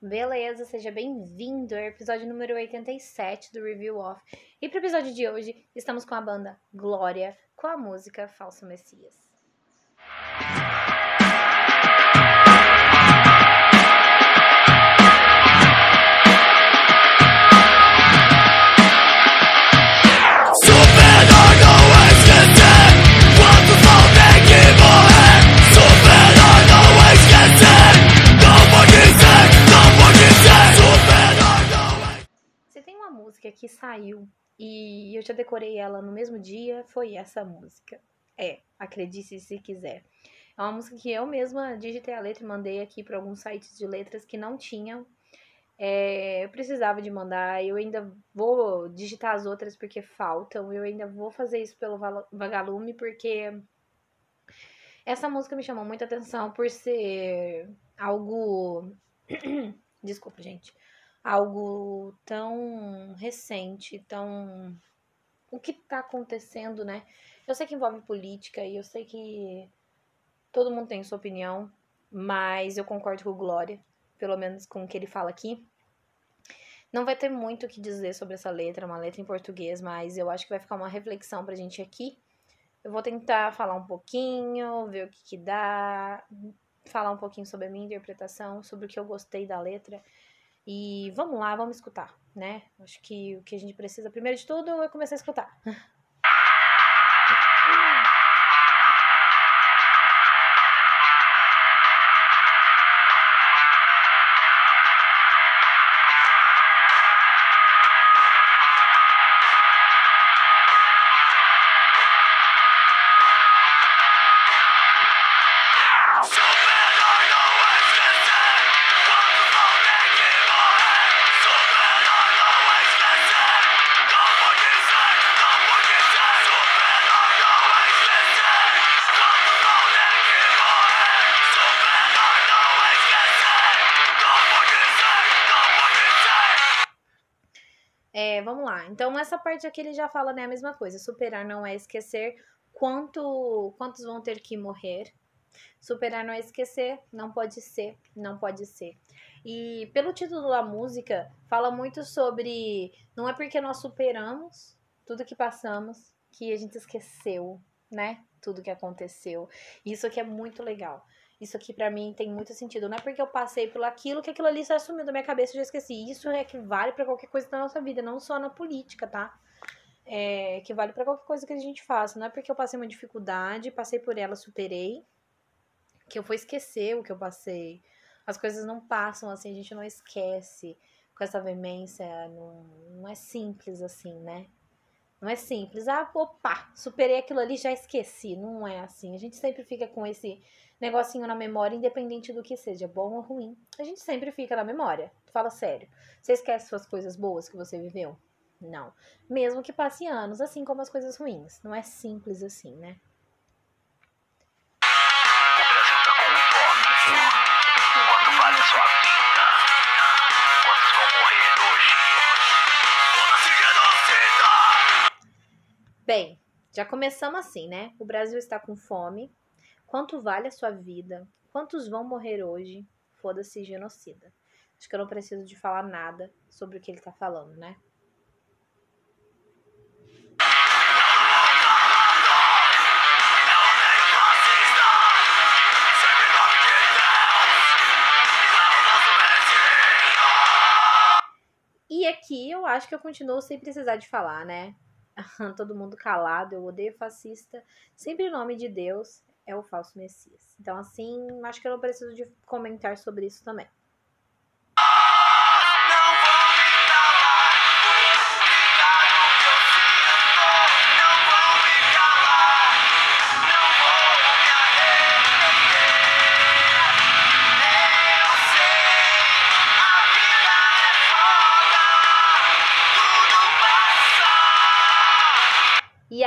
Beleza, seja bem-vindo ao episódio número 87 do Review Off. E para o episódio de hoje, estamos com a banda Glória com a música Falso Messias. Que saiu e eu já decorei ela no mesmo dia, foi essa música. É, acredite se quiser. É uma música que eu mesma digitei a letra e mandei aqui para alguns sites de letras que não tinham. É, eu precisava de mandar, eu ainda vou digitar as outras porque faltam, eu ainda vou fazer isso pelo Vagalume porque essa música me chamou muita atenção por ser algo. Desculpa, gente algo tão recente, tão. O que está acontecendo, né? Eu sei que envolve política e eu sei que todo mundo tem sua opinião, mas eu concordo com o Glória, pelo menos com o que ele fala aqui. Não vai ter muito o que dizer sobre essa letra, uma letra em português, mas eu acho que vai ficar uma reflexão pra gente aqui. Eu vou tentar falar um pouquinho, ver o que, que dá, falar um pouquinho sobre a minha interpretação, sobre o que eu gostei da letra e vamos lá, vamos escutar, né? Acho que o que a gente precisa, primeiro de tudo, é começar a escutar. vamos lá. Então, essa parte aqui ele já fala né, a mesma coisa. Superar não é esquecer quanto, quantos vão ter que morrer. Superar não é esquecer, não pode ser, não pode ser. E pelo título da música, fala muito sobre. Não é porque nós superamos tudo que passamos que a gente esqueceu, né? Tudo que aconteceu. Isso aqui é muito legal isso aqui para mim tem muito sentido. Não é porque eu passei por aquilo que aquilo ali se assumiu da minha cabeça e já esqueci. Isso é que vale para qualquer coisa da nossa vida, não só na política, tá? É, que vale para qualquer coisa que a gente faça. Não é porque eu passei uma dificuldade, passei por ela, superei, que eu vou esquecer o que eu passei. As coisas não passam assim, a gente não esquece com essa veemência. Não, não é simples assim, né? Não é simples. Ah, opa, superei aquilo ali, já esqueci. Não é assim. A gente sempre fica com esse negocinho na memória, independente do que seja, bom ou ruim. A gente sempre fica na memória. Fala sério. Você esquece suas coisas boas que você viveu? Não. Mesmo que passe anos, assim como as coisas ruins. Não é simples assim, né? Já começamos assim, né? O Brasil está com fome, Quanto vale a sua vida? Quantos vão morrer hoje? Foda-se genocida. Acho que eu não preciso de falar nada sobre o que ele tá falando, né? E aqui eu acho que eu continuo sem precisar de falar, né? Todo mundo calado, eu odeio fascista. Sempre em nome de Deus é o falso Messias. Então, assim, acho que eu não preciso de comentar sobre isso também.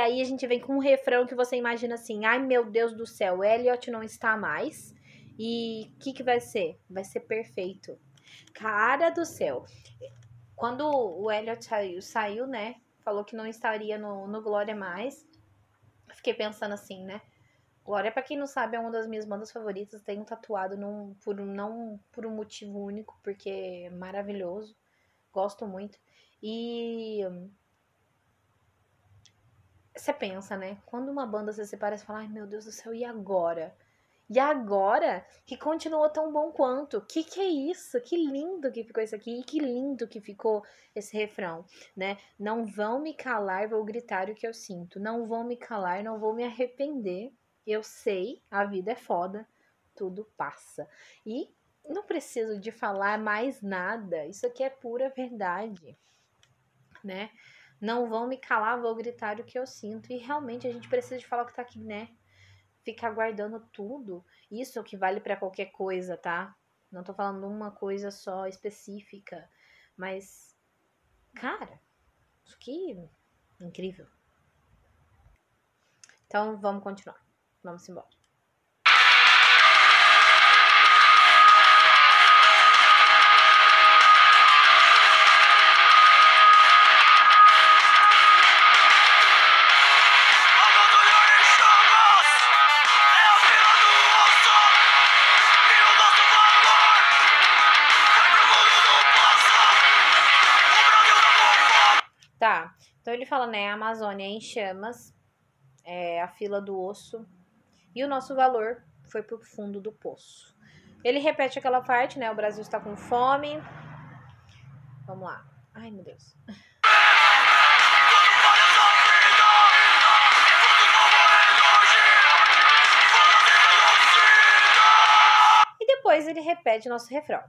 Aí a gente vem com um refrão que você imagina assim: ai meu Deus do céu, Elliot não está mais. E o que, que vai ser? Vai ser perfeito. Cara do céu. Quando o Elliot saiu, saiu, né? Falou que não estaria no, no Glória mais. Fiquei pensando assim, né? Glória, para quem não sabe, é uma das minhas bandas favoritas. Tenho tatuado num, por, não por um motivo único, porque é maravilhoso. Gosto muito. E você pensa, né? Quando uma banda se separa, você fala, ai meu Deus do céu, e agora? E agora que continuou tão bom quanto? Que que é isso? Que lindo que ficou isso aqui e que lindo que ficou esse refrão, né? Não vão me calar, vou gritar o que eu sinto. Não vão me calar, não vou me arrepender. Eu sei, a vida é foda, tudo passa. E não preciso de falar mais nada. Isso aqui é pura verdade, né? Não vão me calar, vou gritar o que eu sinto. E realmente a gente precisa de falar o que tá aqui, né? Ficar guardando tudo. Isso é o que vale para qualquer coisa, tá? Não tô falando uma coisa só específica. Mas, cara, isso aqui é incrível. Então vamos continuar. Vamos embora. Fala, né, a Amazônia em chamas, é, a fila do osso, e o nosso valor foi pro fundo do poço. Ele repete aquela parte, né, o Brasil está com fome. Vamos lá. Ai, meu Deus. E depois ele repete nosso refrão.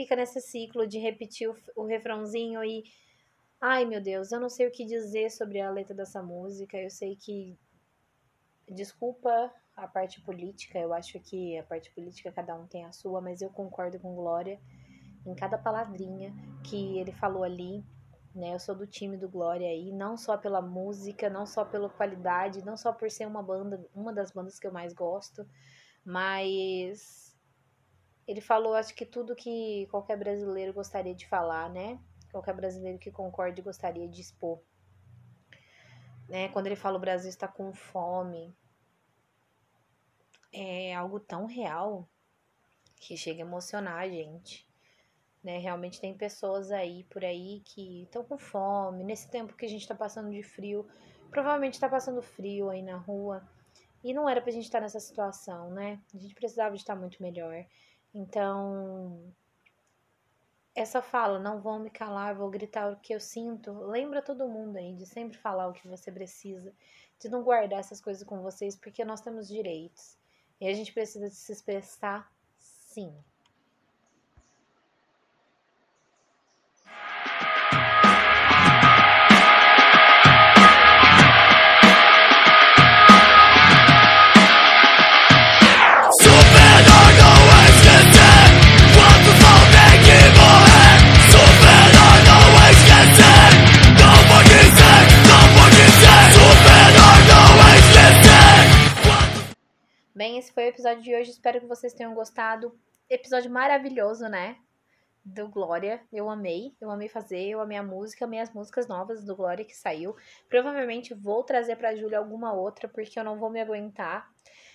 Fica nesse ciclo de repetir o, o refrãozinho e. Ai meu Deus, eu não sei o que dizer sobre a letra dessa música. Eu sei que. Desculpa a parte política, eu acho que a parte política cada um tem a sua, mas eu concordo com Glória em cada palavrinha que ele falou ali. Né, eu sou do time do Glória aí, não só pela música, não só pela qualidade, não só por ser uma banda, uma das bandas que eu mais gosto, mas ele falou, acho que tudo que qualquer brasileiro gostaria de falar, né? Qualquer brasileiro que concorde gostaria de expor. Né? Quando ele fala o Brasil está com fome, é algo tão real que chega a emocionar a gente. Né? Realmente tem pessoas aí por aí que estão com fome, nesse tempo que a gente está passando de frio, provavelmente está passando frio aí na rua. E não era pra gente estar tá nessa situação, né? A gente precisava de estar muito melhor. Então, essa fala, não vão me calar, vou gritar o que eu sinto, lembra todo mundo aí de sempre falar o que você precisa, de não guardar essas coisas com vocês, porque nós temos direitos. E a gente precisa de se expressar sim. Esse foi o episódio de hoje. Espero que vocês tenham gostado. Episódio maravilhoso, né? Do Glória. Eu amei. Eu amei fazer. Eu amei a música. Amei as músicas novas do Glória que saiu. Provavelmente vou trazer pra Júlia alguma outra, porque eu não vou me aguentar.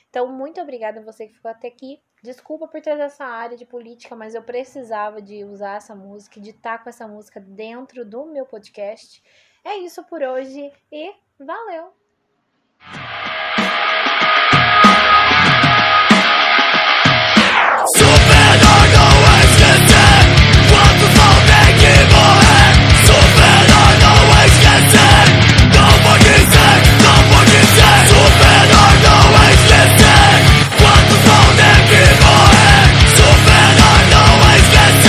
Então, muito obrigada a você que ficou até aqui. Desculpa por trazer essa área de política, mas eu precisava de usar essa música, de estar com essa música dentro do meu podcast. É isso por hoje e valeu!